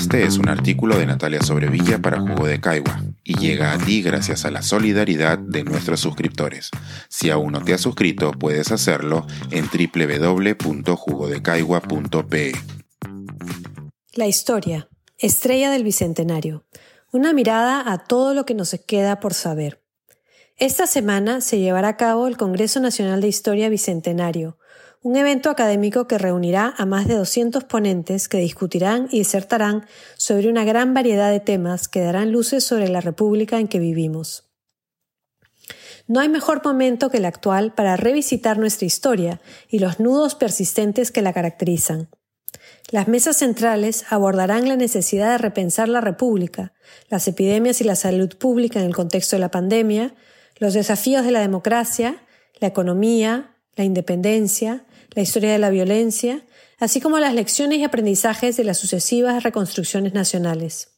Este es un artículo de Natalia Sobrevilla para Jugo de Caigua y llega a ti gracias a la solidaridad de nuestros suscriptores. Si aún no te has suscrito, puedes hacerlo en www.jugodecaigua.pe. La historia, estrella del Bicentenario. Una mirada a todo lo que nos queda por saber. Esta semana se llevará a cabo el Congreso Nacional de Historia Bicentenario, un evento académico que reunirá a más de 200 ponentes que discutirán y disertarán sobre una gran variedad de temas que darán luces sobre la República en que vivimos. No hay mejor momento que el actual para revisitar nuestra historia y los nudos persistentes que la caracterizan. Las mesas centrales abordarán la necesidad de repensar la República, las epidemias y la salud pública en el contexto de la pandemia, los desafíos de la democracia, la economía, la independencia, la historia de la violencia, así como las lecciones y aprendizajes de las sucesivas reconstrucciones nacionales.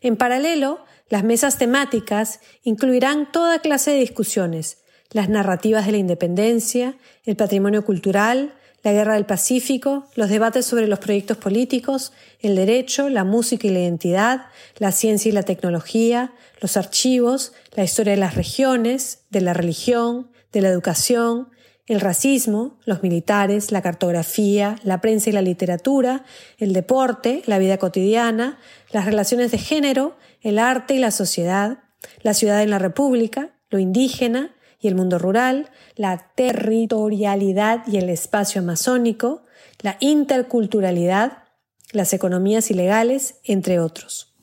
En paralelo, las mesas temáticas incluirán toda clase de discusiones, las narrativas de la independencia, el patrimonio cultural, la guerra del Pacífico, los debates sobre los proyectos políticos, el derecho, la música y la identidad, la ciencia y la tecnología, los archivos, la historia de las regiones, de la religión, de la educación, el racismo, los militares, la cartografía, la prensa y la literatura, el deporte, la vida cotidiana, las relaciones de género, el arte y la sociedad, la ciudad en la república, lo indígena y el mundo rural, la territorialidad y el espacio amazónico, la interculturalidad, las economías ilegales, entre otros.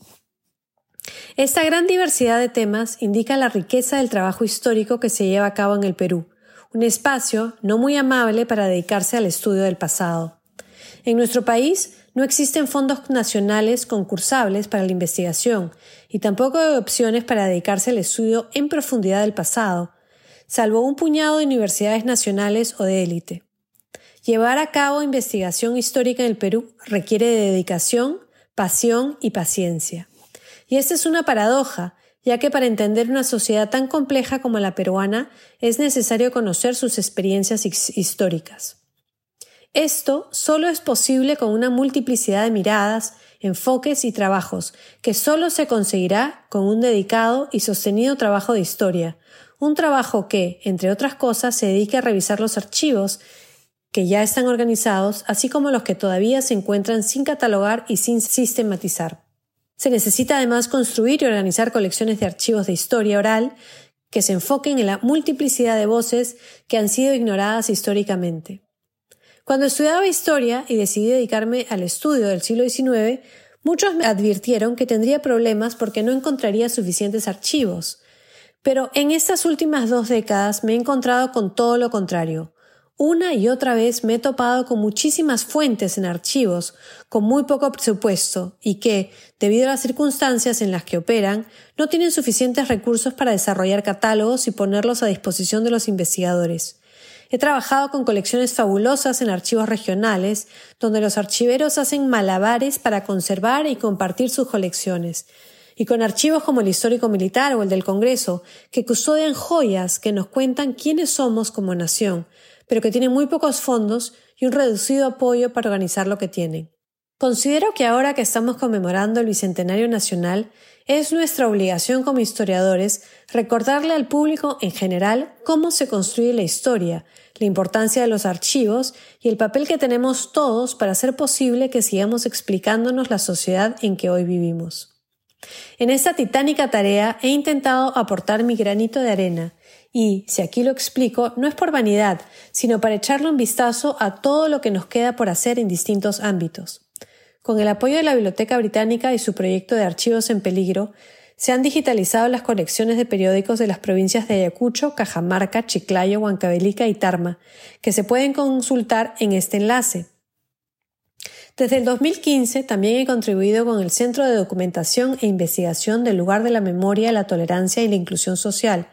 Esta gran diversidad de temas indica la riqueza del trabajo histórico que se lleva a cabo en el Perú, un espacio no muy amable para dedicarse al estudio del pasado. En nuestro país no existen fondos nacionales concursables para la investigación y tampoco hay opciones para dedicarse al estudio en profundidad del pasado, salvo un puñado de universidades nacionales o de élite. Llevar a cabo investigación histórica en el Perú requiere de dedicación, pasión y paciencia. Y esta es una paradoja, ya que para entender una sociedad tan compleja como la peruana es necesario conocer sus experiencias históricas. Esto solo es posible con una multiplicidad de miradas, enfoques y trabajos, que solo se conseguirá con un dedicado y sostenido trabajo de historia, un trabajo que, entre otras cosas, se dedique a revisar los archivos que ya están organizados, así como los que todavía se encuentran sin catalogar y sin sistematizar. Se necesita además construir y organizar colecciones de archivos de historia oral que se enfoquen en la multiplicidad de voces que han sido ignoradas históricamente. Cuando estudiaba historia y decidí dedicarme al estudio del siglo XIX, muchos me advirtieron que tendría problemas porque no encontraría suficientes archivos. Pero en estas últimas dos décadas me he encontrado con todo lo contrario. Una y otra vez me he topado con muchísimas fuentes en archivos, con muy poco presupuesto, y que, debido a las circunstancias en las que operan, no tienen suficientes recursos para desarrollar catálogos y ponerlos a disposición de los investigadores. He trabajado con colecciones fabulosas en archivos regionales, donde los archiveros hacen malabares para conservar y compartir sus colecciones, y con archivos como el histórico militar o el del Congreso, que custodian joyas que nos cuentan quiénes somos como nación, pero que tienen muy pocos fondos y un reducido apoyo para organizar lo que tienen. Considero que ahora que estamos conmemorando el Bicentenario Nacional, es nuestra obligación como historiadores recordarle al público en general cómo se construye la historia, la importancia de los archivos y el papel que tenemos todos para hacer posible que sigamos explicándonos la sociedad en que hoy vivimos. En esta titánica tarea he intentado aportar mi granito de arena, y, si aquí lo explico, no es por vanidad, sino para echarle un vistazo a todo lo que nos queda por hacer en distintos ámbitos. Con el apoyo de la Biblioteca Británica y su proyecto de archivos en peligro, se han digitalizado las colecciones de periódicos de las provincias de Ayacucho, Cajamarca, Chiclayo, Huancavelica y Tarma, que se pueden consultar en este enlace. Desde el 2015 también he contribuido con el Centro de Documentación e Investigación del Lugar de la Memoria, la Tolerancia y la Inclusión Social,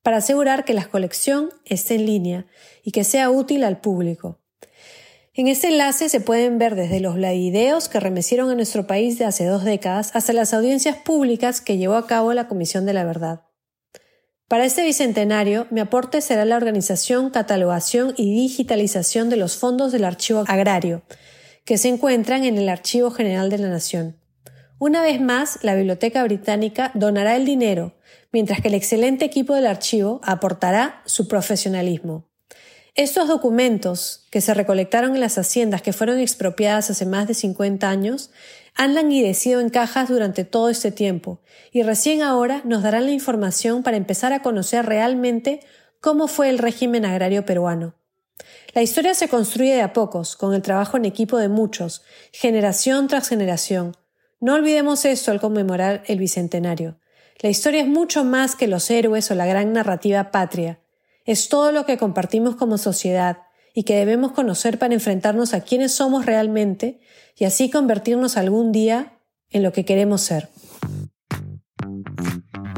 para asegurar que la colección esté en línea y que sea útil al público. En este enlace se pueden ver desde los videos que remecieron a nuestro país de hace dos décadas hasta las audiencias públicas que llevó a cabo la Comisión de la Verdad. Para este bicentenario, mi aporte será la organización, catalogación y digitalización de los fondos del Archivo Agrario, que se encuentran en el Archivo General de la Nación. Una vez más, la Biblioteca Británica donará el dinero, mientras que el excelente equipo del archivo aportará su profesionalismo. Estos documentos, que se recolectaron en las haciendas que fueron expropiadas hace más de 50 años, han languidecido en cajas durante todo este tiempo, y recién ahora nos darán la información para empezar a conocer realmente cómo fue el régimen agrario peruano. La historia se construye de a pocos, con el trabajo en equipo de muchos, generación tras generación. No olvidemos esto al conmemorar el Bicentenario. La historia es mucho más que los héroes o la gran narrativa patria. Es todo lo que compartimos como sociedad y que debemos conocer para enfrentarnos a quienes somos realmente y así convertirnos algún día en lo que queremos ser.